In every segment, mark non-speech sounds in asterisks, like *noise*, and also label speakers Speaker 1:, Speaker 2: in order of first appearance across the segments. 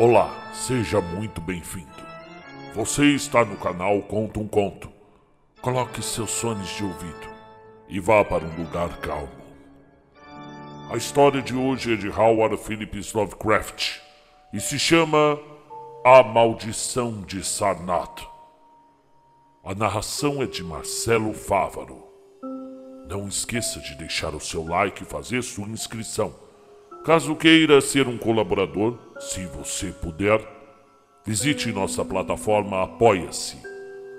Speaker 1: Olá, seja muito bem-vindo. Você está no canal Conta um Conto. Coloque seus fones de ouvido e vá para um lugar calmo. A história de hoje é de Howard Phillips Lovecraft e se chama A Maldição de Sarnath. A narração é de Marcelo Fávaro. Não esqueça de deixar o seu like e fazer sua inscrição. Caso queira ser um colaborador, se você puder, visite nossa plataforma Apoia-se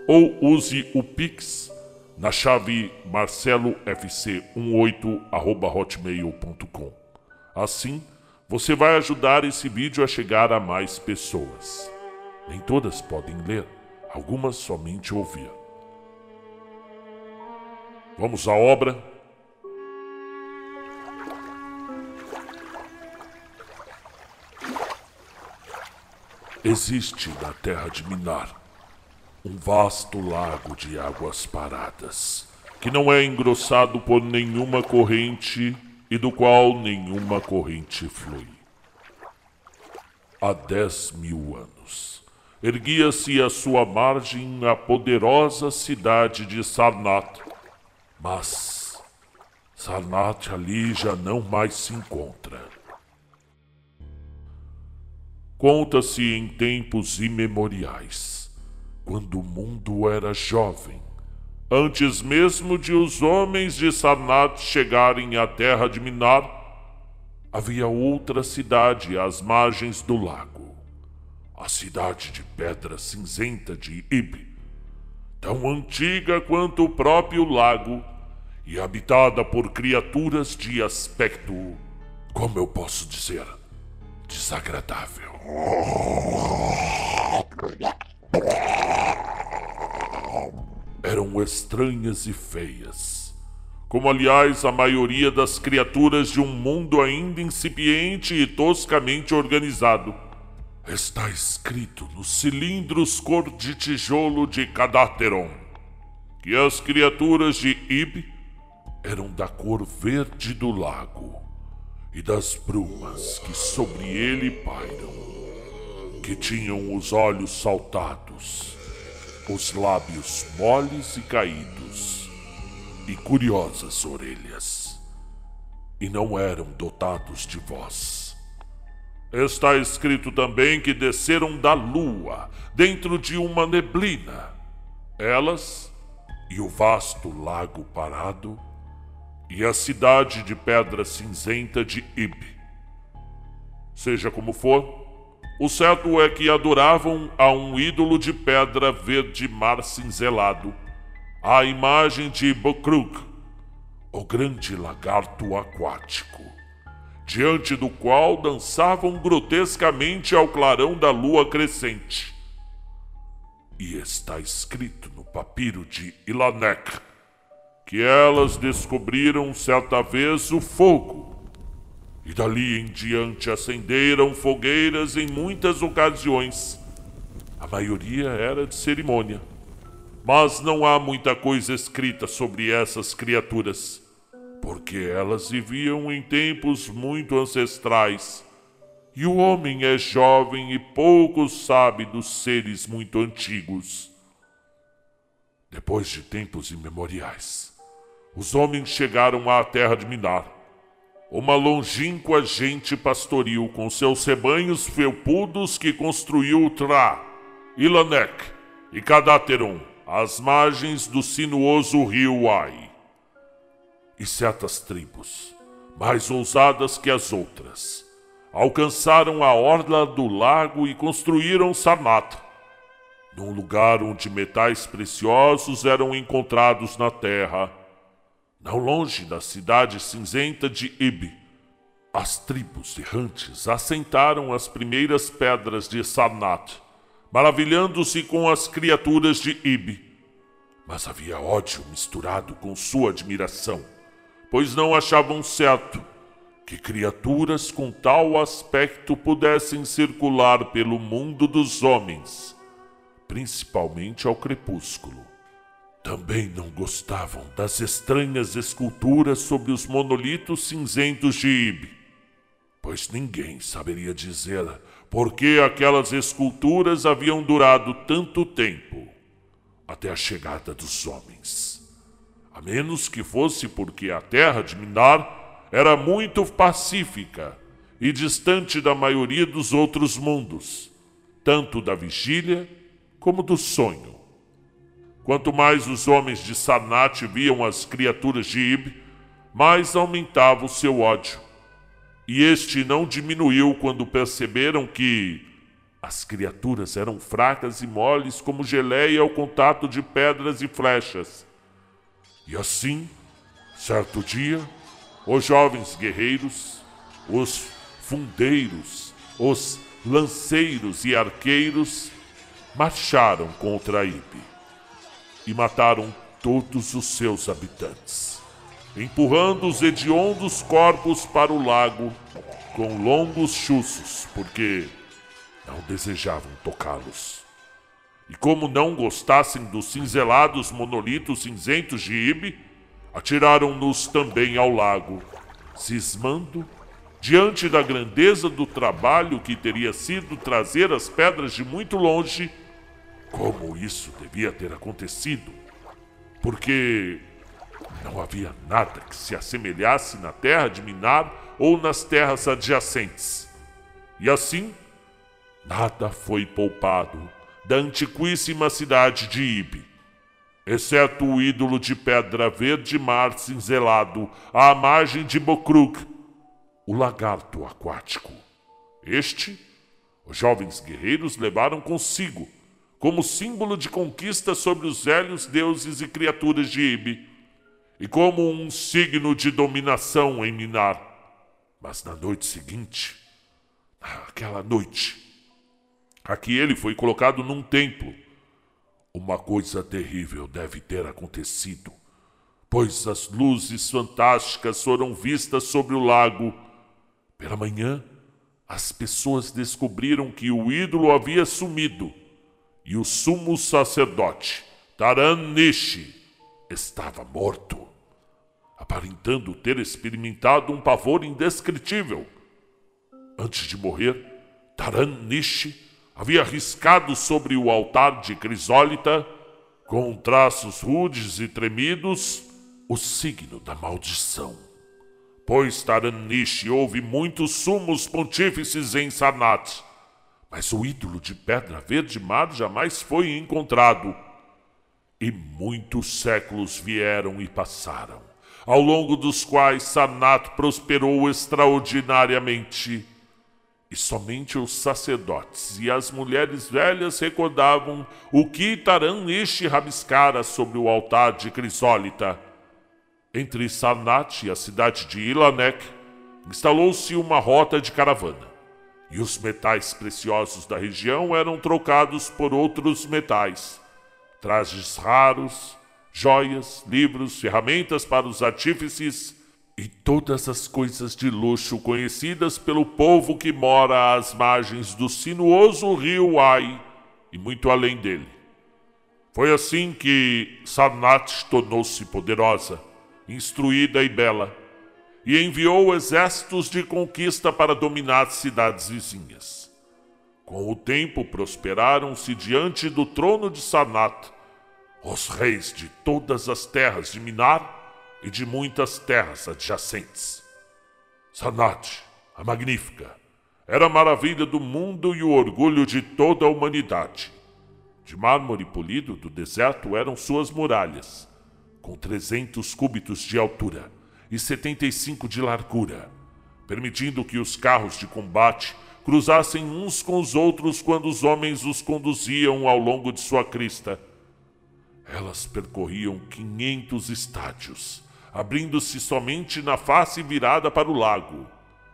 Speaker 1: ou use o Pix na chave marcelofc18@hotmail.com. Assim, você vai ajudar esse vídeo a chegar a mais pessoas. Nem todas podem ler, algumas somente ouvir. Vamos à obra? Existe na terra de Minar um vasto lago de águas paradas, que não é engrossado por nenhuma corrente e do qual nenhuma corrente flui. Há dez mil anos, erguia-se à sua margem a poderosa cidade de Sarnath, mas Sarnath ali já não mais se encontra. Conta-se em tempos imemoriais, quando o mundo era jovem, antes mesmo de os homens de Sarnath chegarem à terra de Minar, havia outra cidade às margens do lago, a cidade de pedra cinzenta de Ib, tão antiga quanto o próprio lago e habitada por criaturas de aspecto, como eu posso dizer, desagradável. Eram estranhas e feias, como aliás a maioria das criaturas de um mundo ainda incipiente e toscamente organizado. Está escrito nos cilindros cor de tijolo de Cadáteron que as criaturas de Ib eram da cor verde do lago e das brumas que sobre ele pairam, que tinham os olhos saltados, os lábios moles e caídos, e curiosas orelhas, e não eram dotados de voz. Está escrito também que desceram da lua, dentro de uma neblina. Elas e o vasto lago parado e a cidade de pedra cinzenta de Ib. Seja como for, o certo é que adoravam a um ídolo de pedra verde mar cinzelado, a imagem de Bokrug, o grande lagarto aquático, diante do qual dançavam grotescamente ao clarão da lua crescente. E está escrito no papiro de Ilanek que elas descobriram certa vez o fogo. E dali em diante acenderam fogueiras em muitas ocasiões. A maioria era de cerimônia. Mas não há muita coisa escrita sobre essas criaturas, porque elas viviam em tempos muito ancestrais. E o homem é jovem e pouco sabe dos seres muito antigos. Depois de tempos imemoriais, os homens chegaram à terra de Minar. Uma longínqua gente pastoril com seus rebanhos felpudos que construiu Tra, Ilanek e Cadateron, às margens do sinuoso rio Ai. E certas tribos, mais ousadas que as outras, alcançaram a orla do lago e construíram Sarnat, num lugar onde metais preciosos eram encontrados na terra não longe da cidade cinzenta de Ib, as tribos errantes assentaram as primeiras pedras de Sarnath, maravilhando-se com as criaturas de Ib. Mas havia ódio misturado com sua admiração, pois não achavam certo que criaturas com tal aspecto pudessem circular pelo mundo dos homens, principalmente ao crepúsculo. Também não gostavam das estranhas esculturas sobre os monolitos cinzentos de Ibe, pois ninguém saberia dizer porque aquelas esculturas haviam durado tanto tempo até a chegada dos homens. A menos que fosse porque a terra de Minar era muito pacífica e distante da maioria dos outros mundos, tanto da vigília como do sonho. Quanto mais os homens de Sarnat viam as criaturas de Ib, mais aumentava o seu ódio. E este não diminuiu quando perceberam que as criaturas eram fracas e moles como geleia ao contato de pedras e flechas. E assim, certo dia, os jovens guerreiros, os fundeiros, os lanceiros e arqueiros marcharam contra Ibe e mataram todos os seus habitantes, empurrando os hediondos corpos para o lago com longos chuços, porque não desejavam tocá-los. E como não gostassem dos cinzelados monolitos cinzentos de Ibe, atiraram-nos também ao lago, cismando diante da grandeza do trabalho que teria sido trazer as pedras de muito longe, como isso devia ter acontecido, porque não havia nada que se assemelhasse na terra de Minar ou nas terras adjacentes. E assim, nada foi poupado da antiquíssima cidade de Ibe, exceto o ídolo de pedra verde mar cinzelado à margem de Bokrug, o lagarto aquático. Este, os jovens guerreiros levaram consigo, como símbolo de conquista sobre os velhos deuses e criaturas de Ibe, e como um signo de dominação em Minar. Mas na noite seguinte, aquela noite, Aqui ele foi colocado num templo. Uma coisa terrível deve ter acontecido, pois as luzes fantásticas foram vistas sobre o lago. Pela manhã, as pessoas descobriram que o ídolo havia sumido e o sumo sacerdote, Taran Nishi, estava morto, aparentando ter experimentado um pavor indescritível. Antes de morrer, Taran Nishi havia riscado sobre o altar de crisólita, com traços rudes e tremidos, o signo da maldição. Pois Taranish houve muitos sumos pontífices em Sarnat, mas o ídolo de pedra verde mar jamais foi encontrado. E muitos séculos vieram e passaram, ao longo dos quais Sarnat prosperou extraordinariamente e somente os sacerdotes e as mulheres velhas recordavam o que Taran-Ishi rabiscara sobre o altar de Crisólita. Entre Sarnat e a cidade de Ilanek, instalou-se uma rota de caravana, e os metais preciosos da região eram trocados por outros metais, trajes raros, joias, livros, ferramentas para os artífices e todas as coisas de luxo conhecidas pelo povo que mora às margens do sinuoso rio Ai e muito além dele. Foi assim que Sarnat tornou-se poderosa, instruída e bela, e enviou exércitos de conquista para dominar cidades vizinhas. Com o tempo prosperaram-se diante do trono de Sarnat os reis de todas as terras de Minar e de muitas terras adjacentes. Sanat, a magnífica, era a maravilha do mundo e o orgulho de toda a humanidade. De mármore polido do deserto eram suas muralhas, com 300 cúbitos de altura e 75 de largura, permitindo que os carros de combate cruzassem uns com os outros quando os homens os conduziam ao longo de sua crista. Elas percorriam 500 estádios abrindo-se somente na face virada para o lago,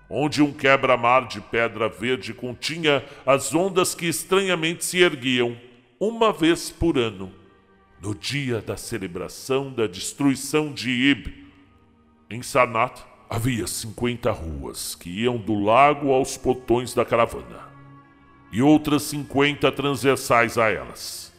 Speaker 1: onde um quebra-mar de pedra verde continha as ondas que estranhamente se erguiam, uma vez por ano, no dia da celebração da destruição de Ib. Em Sanat havia cinquenta ruas que iam do lago aos portões da caravana, e outras cinquenta transversais a elas.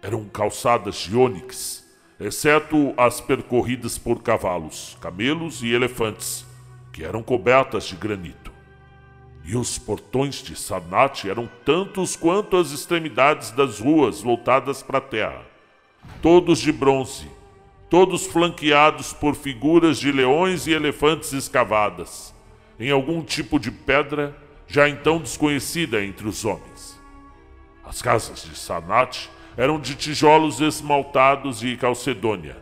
Speaker 1: Eram calçadas de ônix exceto as percorridas por cavalos, camelos e elefantes, que eram cobertas de granito. e os portões de Sarnat eram tantos quanto as extremidades das ruas voltadas para a terra, todos de bronze, todos flanqueados por figuras de leões e elefantes escavadas, em algum tipo de pedra já então desconhecida entre os homens. As casas de Sarnat eram de tijolos esmaltados e calcedônia,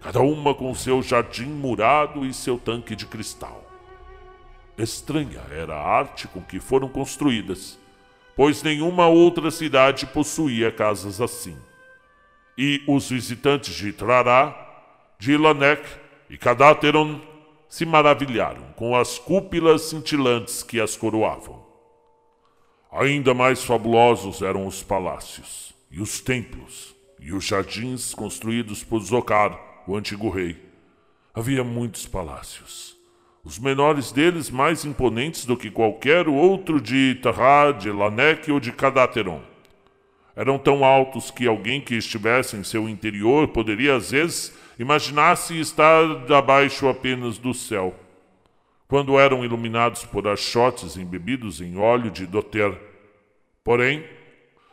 Speaker 1: cada uma com seu jardim murado e seu tanque de cristal. Estranha era a arte com que foram construídas, pois nenhuma outra cidade possuía casas assim. E os visitantes de Trará, de Lanek e Cadateron se maravilharam com as cúpilas cintilantes que as coroavam. Ainda mais fabulosos eram os palácios, e os templos, e os jardins construídos por Zokar, o antigo rei. Havia muitos palácios os menores deles mais imponentes do que qualquer outro de Tahá, de Lanek ou de Cadateron. Eram tão altos que alguém que estivesse em seu interior poderia às vezes imaginar-se estar abaixo apenas do céu. Quando eram iluminados por achotes embebidos em óleo de doter. Porém,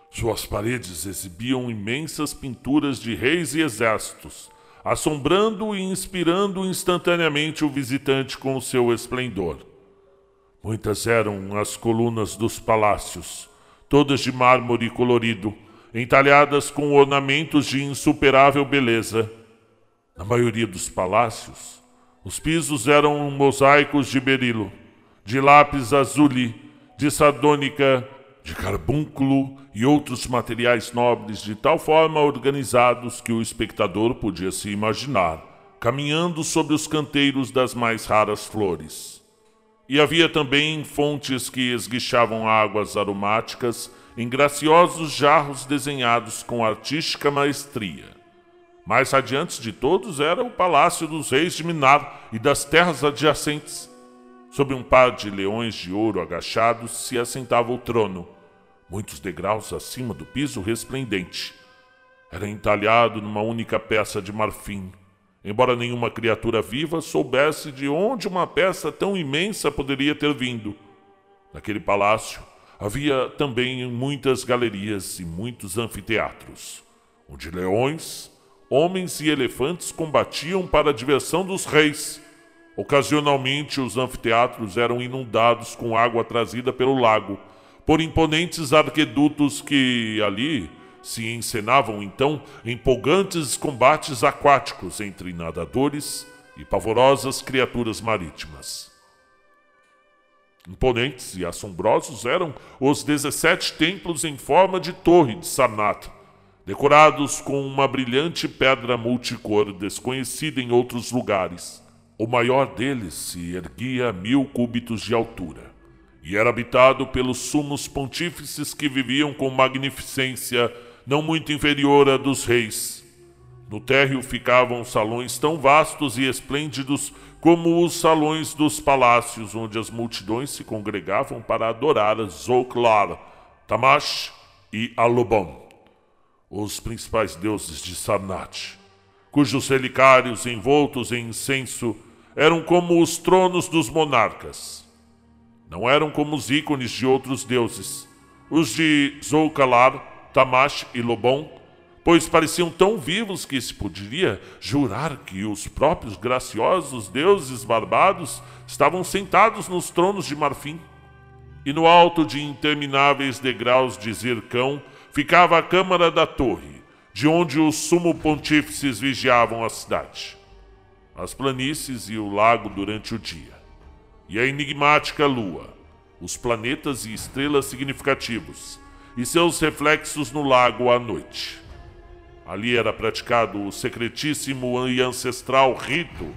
Speaker 1: suas paredes exibiam imensas pinturas de reis e exércitos, assombrando e inspirando instantaneamente o visitante com o seu esplendor. Muitas eram as colunas dos palácios, todas de mármore colorido, entalhadas com ornamentos de insuperável beleza. Na maioria dos palácios, os pisos eram mosaicos de berilo, de lápis azuli, de sardônica de carbúnculo e outros materiais nobres de tal forma organizados que o espectador podia se imaginar caminhando sobre os canteiros das mais raras flores. E havia também fontes que esguichavam águas aromáticas em graciosos jarros desenhados com artística maestria. Mais adiante de todos era o palácio dos reis de Minar e das terras adjacentes, Sobre um par de leões de ouro agachados se assentava o trono, muitos degraus acima do piso resplendente. Era entalhado numa única peça de marfim, embora nenhuma criatura viva soubesse de onde uma peça tão imensa poderia ter vindo. Naquele palácio havia também muitas galerias e muitos anfiteatros, onde leões, homens e elefantes combatiam para a diversão dos reis Ocasionalmente, os anfiteatros eram inundados com água trazida pelo lago, por imponentes arquedutos que ali se encenavam então empolgantes combates aquáticos entre nadadores e pavorosas criaturas marítimas. Imponentes e assombrosos eram os 17 templos em forma de torre de Sarnath, decorados com uma brilhante pedra multicor desconhecida em outros lugares. O maior deles se erguia a mil cúbitos de altura e era habitado pelos sumos pontífices que viviam com magnificência não muito inferior à dos reis. No térreo ficavam salões tão vastos e esplêndidos como os salões dos palácios, onde as multidões se congregavam para adorar Zoklar, Tamash e Alobon, os principais deuses de Sarnat, cujos relicários envoltos em incenso eram como os tronos dos monarcas. Não eram como os ícones de outros deuses, os de Zoukalar, Tamash e Lobon, pois pareciam tão vivos que se poderia jurar que os próprios graciosos deuses barbados estavam sentados nos tronos de marfim. E no alto de intermináveis degraus de zircão ficava a câmara da torre, de onde os sumo pontífices vigiavam a cidade as planícies e o lago durante o dia, e a enigmática lua, os planetas e estrelas significativos, e seus reflexos no lago à noite. Ali era praticado o secretíssimo e ancestral rito,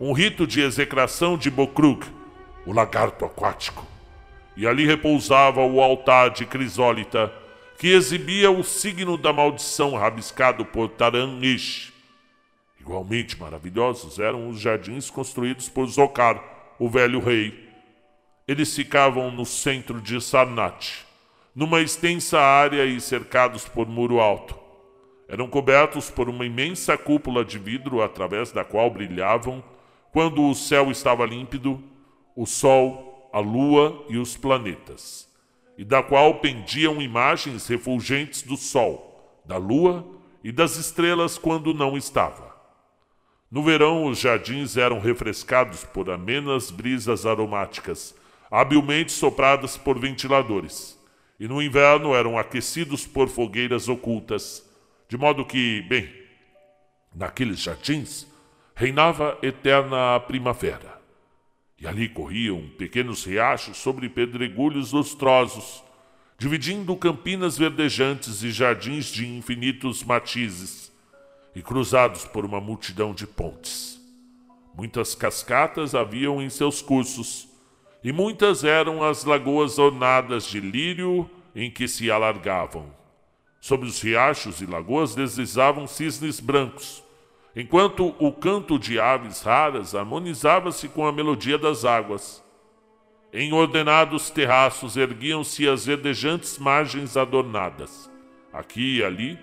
Speaker 1: um rito de execração de Bokrug, o lagarto aquático. E ali repousava o altar de crisólita, que exibia o signo da maldição rabiscado por Taran-Ish, Igualmente maravilhosos eram os jardins construídos por Zokar, o velho rei. Eles ficavam no centro de Sarnat, numa extensa área e cercados por muro alto. Eram cobertos por uma imensa cúpula de vidro através da qual brilhavam, quando o céu estava límpido, o sol, a lua e os planetas, e da qual pendiam imagens refulgentes do sol, da lua e das estrelas quando não estava. No verão, os jardins eram refrescados por amenas brisas aromáticas, habilmente sopradas por ventiladores, e no inverno eram aquecidos por fogueiras ocultas, de modo que, bem, naqueles jardins reinava eterna primavera. E ali corriam pequenos riachos sobre pedregulhos lustrosos, dividindo campinas verdejantes e jardins de infinitos matizes, e cruzados por uma multidão de pontes. Muitas cascatas haviam em seus cursos, e muitas eram as lagoas ornadas de lírio em que se alargavam. Sobre os riachos e lagoas deslizavam cisnes brancos, enquanto o canto de aves raras harmonizava-se com a melodia das águas. Em ordenados terraços erguiam-se as verdejantes margens adornadas, aqui e ali,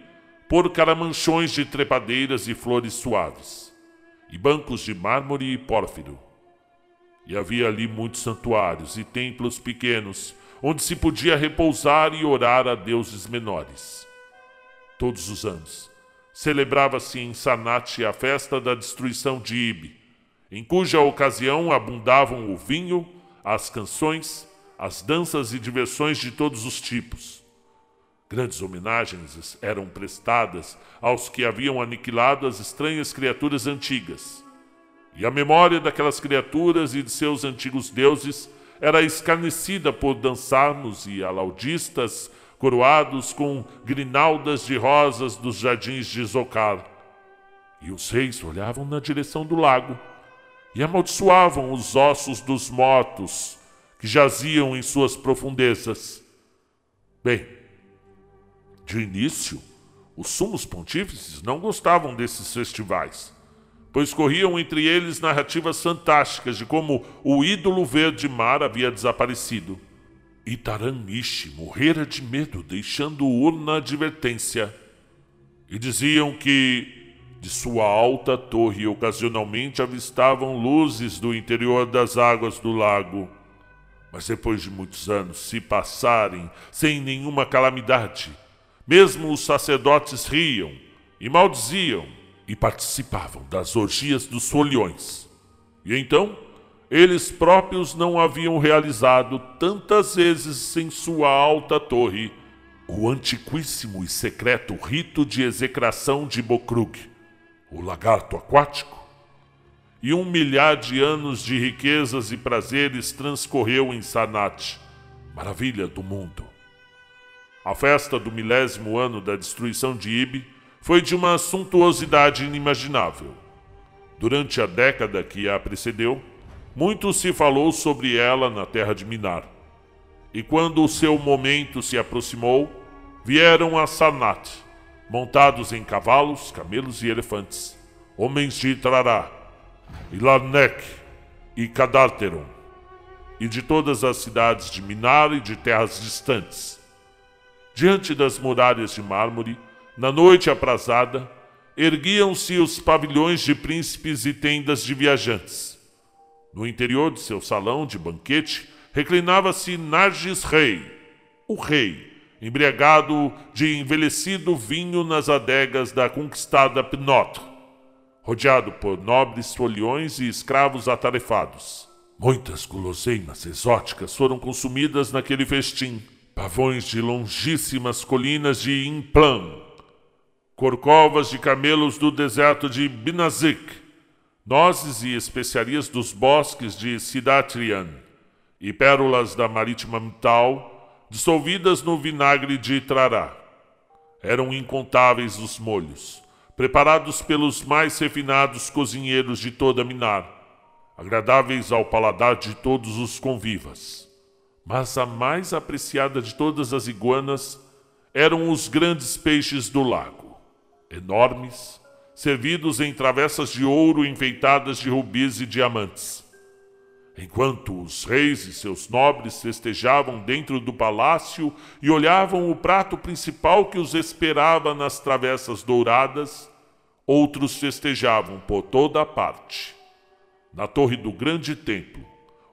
Speaker 1: por caramanchões de trepadeiras e flores suaves, e bancos de mármore e pórfiro. E havia ali muitos santuários e templos pequenos, onde se podia repousar e orar a deuses menores. Todos os anos, celebrava-se em Sanate a festa da destruição de Ibe, em cuja ocasião abundavam o vinho, as canções, as danças e diversões de todos os tipos. Grandes homenagens eram prestadas aos que haviam aniquilado as estranhas criaturas antigas e a memória daquelas criaturas e de seus antigos deuses era escarnecida por dançarmos e alaudistas coroados com grinaldas de rosas dos jardins de Zocar. E os reis olhavam na direção do lago e amaldiçoavam os ossos dos mortos que jaziam em suas profundezas. Bem, de início, os sumos pontífices não gostavam desses festivais pois corriam entre eles narrativas fantásticas de como o ídolo verde-mar havia desaparecido. E Taranishi morrera de medo, deixando-o na advertência. E diziam que de sua alta torre ocasionalmente avistavam luzes do interior das águas do lago. Mas depois de muitos anos se passarem sem nenhuma calamidade, mesmo os sacerdotes riam e maldiziam e participavam das orgias dos folhões. E então, eles próprios não haviam realizado tantas vezes em sua alta torre o antiquíssimo e secreto rito de execração de Bokrug, o lagarto aquático. E um milhar de anos de riquezas e prazeres transcorreu em Sanat, maravilha do mundo. A festa do milésimo ano da destruição de Ibe foi de uma suntuosidade inimaginável. Durante a década que a precedeu, muito se falou sobre ela na terra de Minar. E quando o seu momento se aproximou, vieram a Sarnat, montados em cavalos, camelos e elefantes, homens de Trará, e Larnek e Cadarteron, e de todas as cidades de Minar e de terras distantes. Diante das muralhas de mármore, na noite aprazada, erguiam-se os pavilhões de príncipes e tendas de viajantes. No interior de seu salão de banquete reclinava-se Nargis Rei, o rei, embriagado de envelhecido vinho nas adegas da conquistada Pnotre, rodeado por nobres foliões e escravos atarefados. Muitas guloseimas exóticas foram consumidas naquele festim. Pavões de longíssimas colinas de Implan, corcovas de camelos do deserto de Binazik, nozes e especiarias dos bosques de Sidatrian e pérolas da marítima Mital, dissolvidas no vinagre de Trará. Eram incontáveis os molhos, preparados pelos mais refinados cozinheiros de toda Minar, agradáveis ao paladar de todos os convivas. Mas a mais apreciada de todas as iguanas eram os grandes peixes do lago enormes, servidos em travessas de ouro enfeitadas de rubis e diamantes. Enquanto os reis e seus nobres festejavam dentro do palácio e olhavam o prato principal que os esperava nas travessas douradas, outros festejavam por toda a parte. Na torre do grande templo,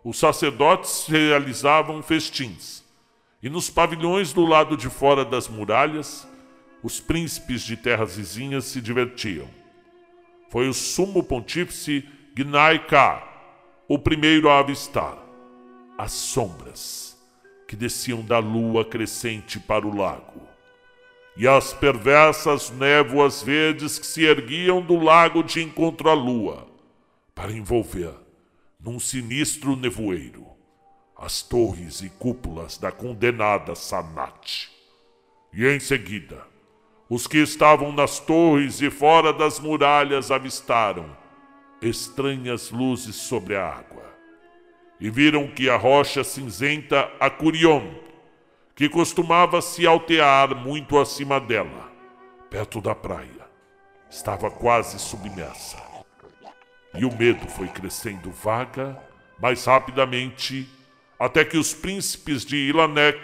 Speaker 1: os sacerdotes realizavam festins, e nos pavilhões do lado de fora das muralhas, os príncipes de terras vizinhas se divertiam. Foi o sumo pontífice Gnai Ka o primeiro a avistar as sombras que desciam da lua crescente para o lago e as perversas névoas verdes que se erguiam do lago de encontro à lua para envolver num sinistro nevoeiro as torres e cúpulas da condenada Sanat. E em seguida, os que estavam nas torres e fora das muralhas avistaram estranhas luzes sobre a água. E viram que a rocha cinzenta Acurion, que costumava se altear muito acima dela, perto da praia, estava quase submersa. E o medo foi crescendo vaga, mais rapidamente, até que os príncipes de Ilanek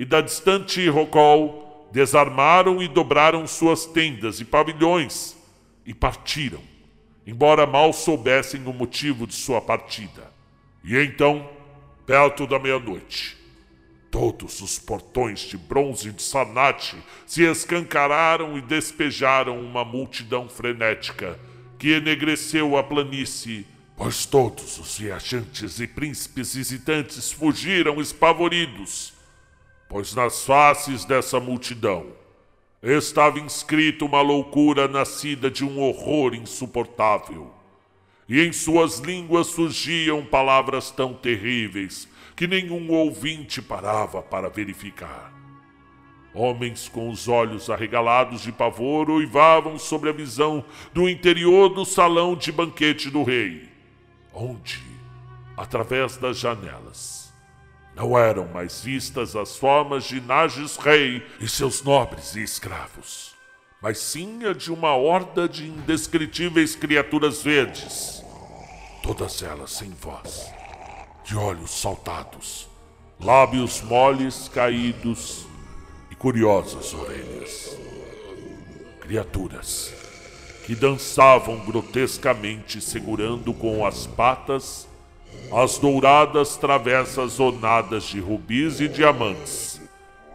Speaker 1: e da distante Rocol desarmaram e dobraram suas tendas e pavilhões e partiram embora mal soubessem o motivo de sua partida. E então, perto da meia-noite, todos os portões de bronze de Sanate se escancararam e despejaram uma multidão frenética que enegreceu a planície, pois todos os viajantes e príncipes visitantes fugiram espavoridos, pois nas faces dessa multidão estava inscrito uma loucura nascida de um horror insuportável. E em suas línguas surgiam palavras tão terríveis que nenhum ouvinte parava para verificar. Homens com os olhos arregalados de pavor uivavam sobre a visão do interior do salão de banquete do rei, onde, através das janelas, não eram mais vistas as formas de Nages Rei e seus nobres e escravos, mas sim a de uma horda de indescritíveis criaturas verdes, todas elas sem voz, de olhos saltados, lábios moles caídos e curiosas orelhas. Criaturas que dançavam grotescamente segurando com as patas as douradas travessas ornadas de rubis e diamantes,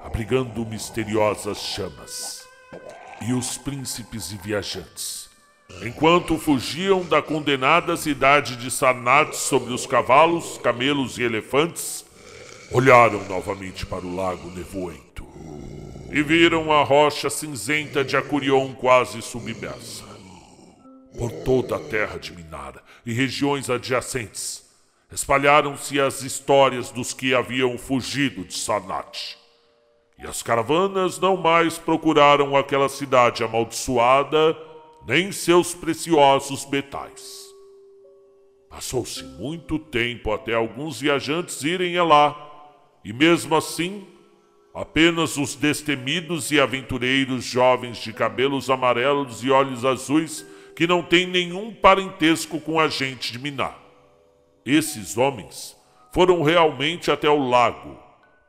Speaker 1: abrigando misteriosas chamas. E os príncipes e viajantes, enquanto fugiam da condenada cidade de Sarnat sobre os cavalos, camelos e elefantes, olharam novamente para o lago nevoento e viram a rocha cinzenta de Acurion quase submersa. Por toda a terra de Minara e regiões adjacentes, espalharam-se as histórias dos que haviam fugido de Sanat. E as caravanas não mais procuraram aquela cidade amaldiçoada, nem seus preciosos metais. Passou-se muito tempo até alguns viajantes irem lá, e mesmo assim, apenas os destemidos e aventureiros jovens de cabelos amarelos e olhos azuis que não têm nenhum parentesco com a gente de Minar esses homens foram realmente até o lago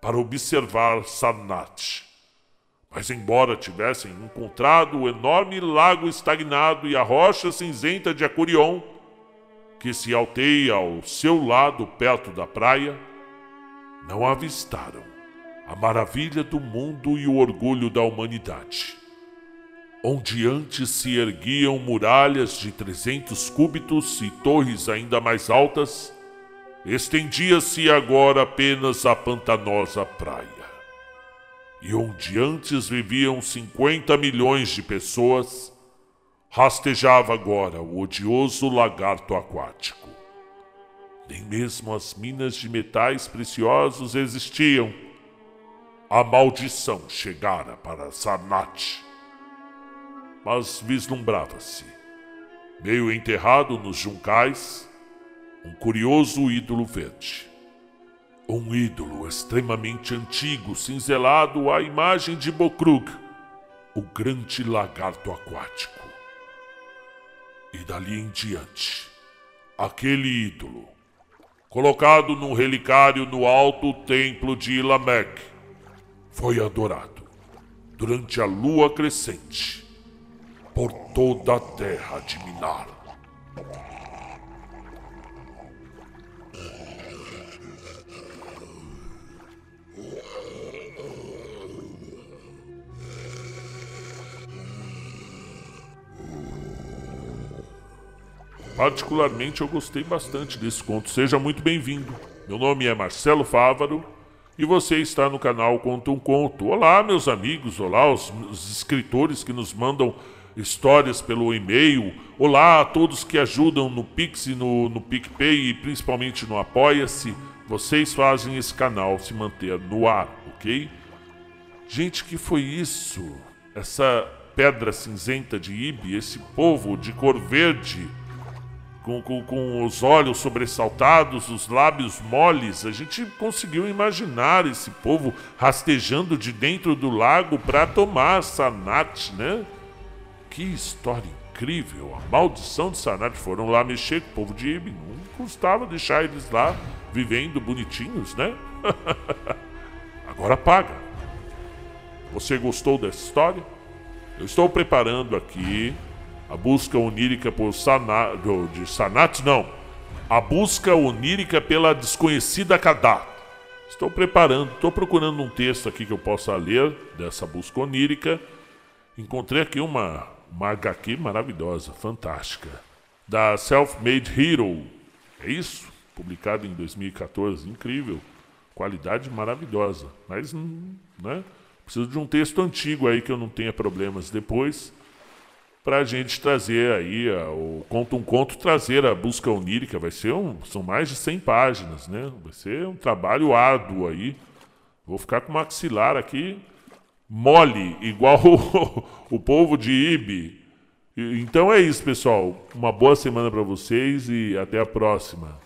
Speaker 1: para observar Sarnat. Mas, embora tivessem encontrado o enorme lago estagnado e a rocha cinzenta de Acurion, que se alteia ao seu lado perto da praia, não avistaram a maravilha do mundo e o orgulho da humanidade. Onde antes se erguiam muralhas de trezentos cúbitos e torres ainda mais altas, estendia-se agora apenas a pantanosa praia. E onde antes viviam cinquenta milhões de pessoas, rastejava agora o odioso lagarto aquático. Nem mesmo as minas de metais preciosos existiam. A maldição chegara para Sarnat mas vislumbrava-se, meio enterrado nos juncais, um curioso ídolo verde. Um ídolo extremamente antigo, cinzelado à imagem de Bokrug, o grande lagarto aquático. E dali em diante, aquele ídolo, colocado num relicário no alto templo de Ilamek, foi adorado durante a lua crescente por toda a terra de Minar. Particularmente eu gostei bastante desse conto. Seja muito bem-vindo. Meu nome é Marcelo Fávaro e você está no canal Conta um Conto. Olá, meus amigos, olá, os, os escritores que nos mandam histórias pelo e-mail. Olá a todos que ajudam no Pix no, no PicPay e principalmente no Apoia-se. Vocês fazem esse canal se manter no ar, ok? Gente, que foi isso? Essa pedra cinzenta de Ibe, esse povo de cor verde com, com, com os olhos sobressaltados, os lábios moles, a gente conseguiu imaginar esse povo rastejando de dentro do lago para tomar Sanat, né? Que história incrível! A maldição de Sanat foram lá mexer com o povo de Ibe. Não custava deixar eles lá vivendo bonitinhos, né? *laughs* Agora paga. Você gostou dessa história? Eu estou preparando aqui a busca onírica por Sanat, de Sanat, não. A busca onírica pela desconhecida Kadá. Estou preparando, estou procurando um texto aqui que eu possa ler dessa busca onírica. Encontrei aqui uma, uma HQ maravilhosa, fantástica, da Self-Made Hero. É isso? Publicado em 2014, incrível. Qualidade maravilhosa. Mas, hum, né? Preciso de um texto antigo aí que eu não tenha problemas depois para a gente trazer aí a, o Conto um Conto, trazer a busca onírica. Vai ser um, são mais de 100 páginas, né? Vai ser um trabalho árduo aí. Vou ficar com o maxilar aqui mole, igual *laughs* o, o povo de Ibe. Então é isso, pessoal. Uma boa semana para vocês e até a próxima.